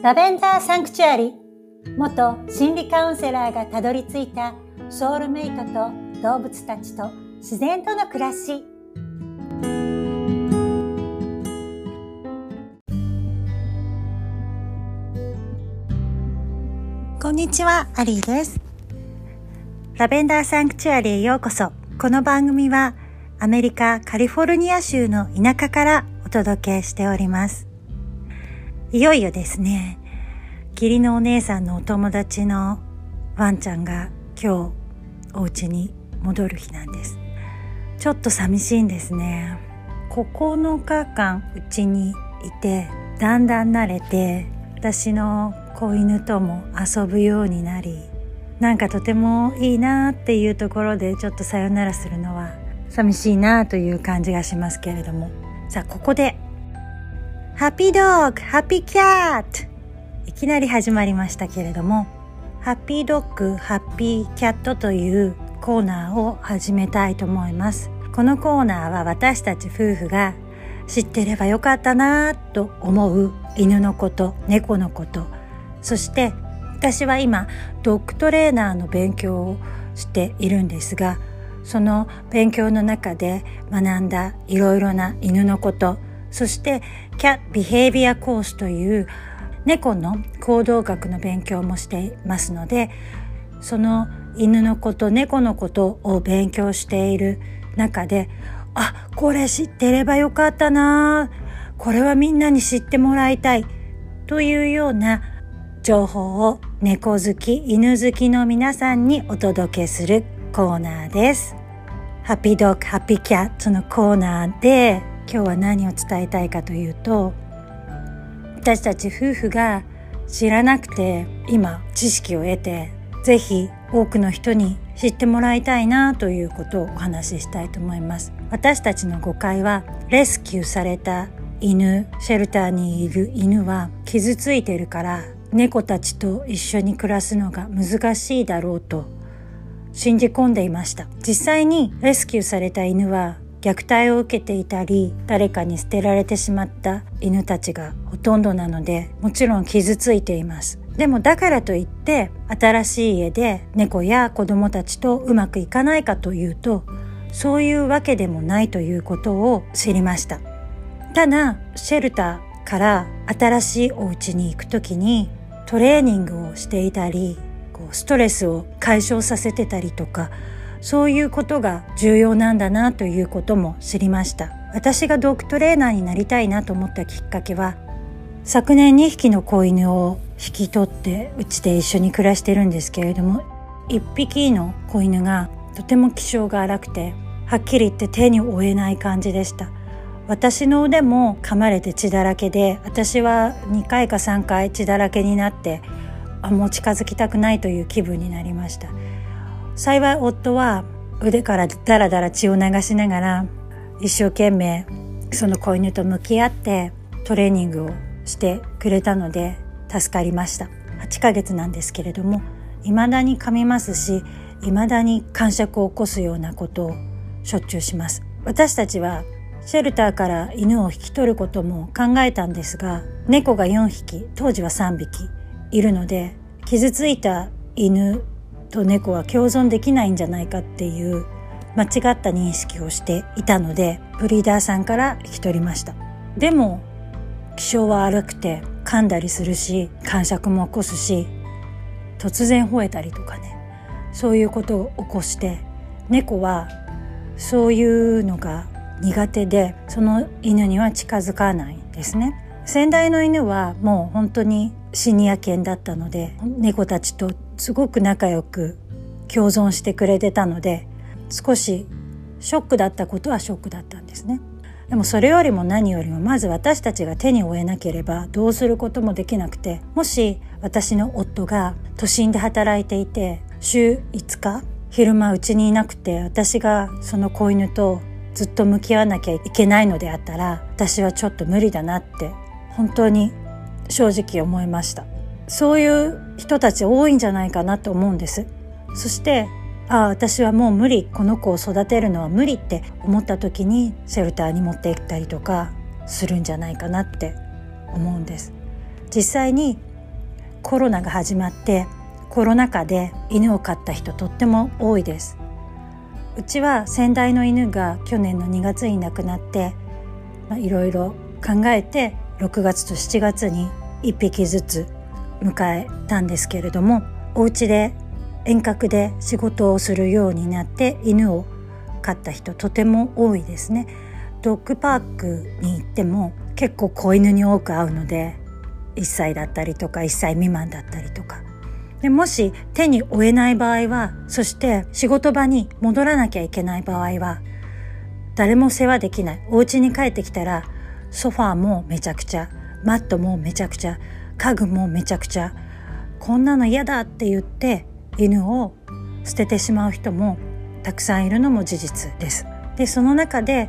ラベンダーサンクチュアリ元心理カウンセラーがたどり着いたソウルメイトと動物たちと自然との暮らしこんにちは、アリーです。ラベンダーサンクチュアリへようこそ。この番組はアメリカカリフォルニア州の田舎からお届けしております。いよいよですね、義理のお姉さんのお友達のワンちゃんが今日お家に戻る日なんです。ちょっと寂しいんですね。9日間うちにいて、だんだん慣れて、私の子犬とも遊ぶようになり、なんかとてもいいなっていうところでちょっとさよならするのは寂しいなという感じがしますけれども。さあ、ここで、ハッピードッグ、ハッピーキャットいきなり始まりましたけれども、ハッピードッグ、ハッピーキャットというコーナーを始めたいと思います。このコーナーは私たち夫婦が知ってればよかったなと思う犬のこと、猫のこと、そして私は今ドッグトレーナーの勉強をしているんですが、その勉強の中で学んだいろいろな犬のこと、そしてキャビヘイビアコースという猫の行動学の勉強もしていますので、その犬のこと猫のことを勉強している中で、あ、これ知ってればよかったなこれはみんなに知ってもらいたいというような情報を猫好き、犬好きの皆さんにお届けするコーナーです。ハッピードッグ、ハッピーキャットのコーナーで今日は何を伝えたいかというと私たち夫婦が知らなくて今知識を得てぜひ多くの人に知ってもらいたいなということをお話ししたいと思います。私たちの誤解はレスキューされた犬シェルターにいる犬は傷ついてるから猫たちと一緒に暮らすのが難しいだろうと信じ込んでいました。実際にレスキューされた犬は虐待を受けていたり誰かに捨てられてしまった犬たちがほとんどなのでもちろん傷ついています。でもだからといって新しい家で猫や子供たちとうまくいかないかというとそういうわけでもないということを知りました。ただシェルターから新しいお家に行く時にトレーニングをしていたりこうストレスを解消させてたりとかそういうことが重要なんだなということも知りました。私がドッグトレーナーになりたいなと思ったきっかけは昨年2匹の子犬を引き取ってうちで一緒に暮らしてるんですけれども1匹の子犬がとても気性が荒くてはっきり言って手に負えない感じでした。私の腕も噛まれて血だらけで私は2回か3回血だらけになってあもう近づきたくないという気分になりました。幸い夫は腕からダラダラ血を流しながら一生懸命その子犬と向き合ってトレーニングをしてくれたので助かりました。8ヶ月なんですけれども未だに噛みますし未だに感触を起こすようなことをしょっちゅうします。私たちはシェルターから犬を引き取ることも考えたんですが猫が4匹当時は3匹いるので傷ついた犬と猫は共存できないんじゃないかっていう間違った認識をしていたのでブリーダーさんから引き取りました。でも気性は荒くて噛んだりするし感触も起こすし突然吠えたりとかね。そういうことを起こして猫はそういうのが苦手でその犬には近づかないんですね。先代の犬はもう本当にシニア犬だったので猫たちとすごく仲良く共存してくれてたので少しショックだったことはショックだったんですね。でもそれよりも何よりもまず私たちが手に負えなければどうすることもできなくてもし私の夫が都心で働いていて週5日昼間うちにいなくて私がその子犬とずっと向き合わなきゃいけないのであったら私はちょっと無理だなって本当に正直思いました。そういう人たち多いんじゃないかなと思うんです。そしてああ私はもう無理この子を育てるのは無理って思った時にシェルターに持って行ったりとかするんじゃないかなって思うんです。実際にコロナが始まってコロナ禍で犬を飼った人とっても多いです。うちは先代の犬が去年の2月に亡くなっていろいろ考えて6月と7月に1匹ずつ迎えたんですけれどもお家で遠隔で仕事をするようになって犬を飼った人とても多いですね。ドッグパークに行っても結構子犬に多く会うので1歳だったりとか1歳未満だったりとか。でもし手に負えない場合はそして仕事場に戻らなきゃいけない場合は誰も世話できない。お家に帰ってきたらソファーもめちゃくちゃマットもめちゃくちゃ家具もめちゃくちゃこんなの嫌だって言って犬を捨ててしまう人もたくさんいるのも事実です。でその中で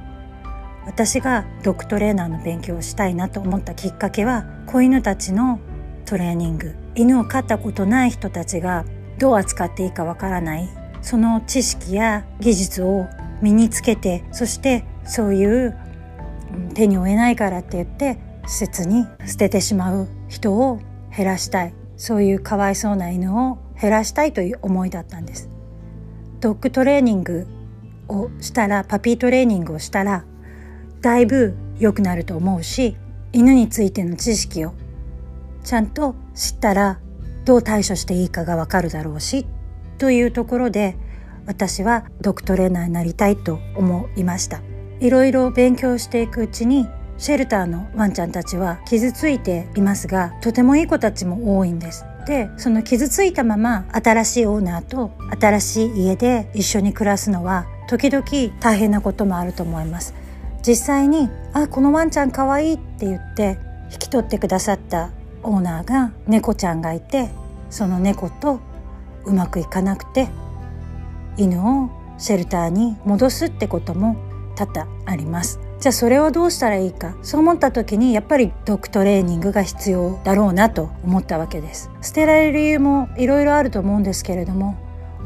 私がドッグトレーナーの勉強をしたいなと思ったきっかけは子犬たちのトレーニング。犬を飼ったことない人たちがどう扱っていいかわからない。その知識や技術を身につけてそしてそういう手に負えないからって言って施設に捨ててしまう。人を減らしたい。そういうかわいそうな犬を減らしたいという思いだったんです。ドッグトレーニングをしたらパピートレーニングをしたらだいぶ良くなると思うし犬についての知識をちゃんと知ったらどう対処していいかがわかるだろうしというところで私はドッグトレーナーになりたいと思いました。いろいろ勉強していくうちにシェルターのワンちゃんたちは傷ついていますがとてもいい子たちも多いんです。でその傷ついたまま新しいオーナーと新しい家で一緒に暮らすのは時々大変なこともあると思います。実際に「あこのワンちゃんかわいい」って言って引き取ってくださったオーナーが猫ちゃんがいてその猫とうまくいかなくて犬をシェルターに戻すってことも多々あります。じゃあそれをどうしたらいいか。そう思った時にやっぱりドッグトレーニングが必要だろうなと思ったわけです。捨てられる理由もいろいろあると思うんですけれども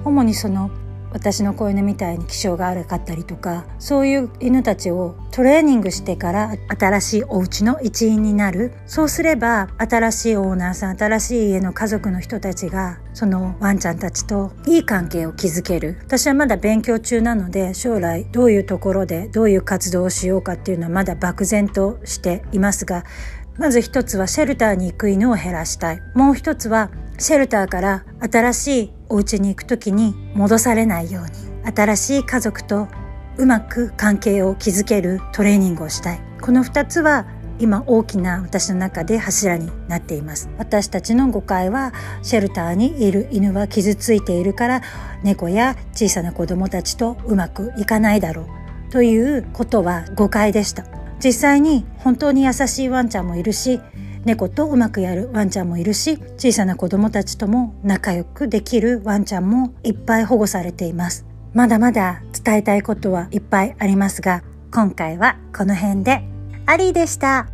主にその私の子犬みたいに気性が悪かったりとかそういう犬たちをトレーニングしてから新しいお家の一員になる。そうすれば新しいオーナーさん新しい家の家族の人たちがそのワンちゃんたちといい関係を築ける。私はまだ勉強中なので将来どういうところでどういう活動をしようかっていうのはまだ漠然としていますがまず一つはシェルターに行く犬を減らしたい。もう一つはシェルターから新しいお家に行く時に戻されないように新しい家族とうまく関係を築けるトレーニングをしたい。この2つは今大きな私の中で柱になっています。私たちの誤解はシェルターにいる犬は傷ついているから猫や小さな子供たちとうまくいかないだろう。ということは誤解でした。実際に本当に優しいワンちゃんもいるし猫とうまくやるワンちゃんもいるし小さな子供たちとも仲良くできるワンちゃんもいっぱい保護されています。まだまだ伝えたいことはいっぱいありますが今回はこの辺で。アリーでした。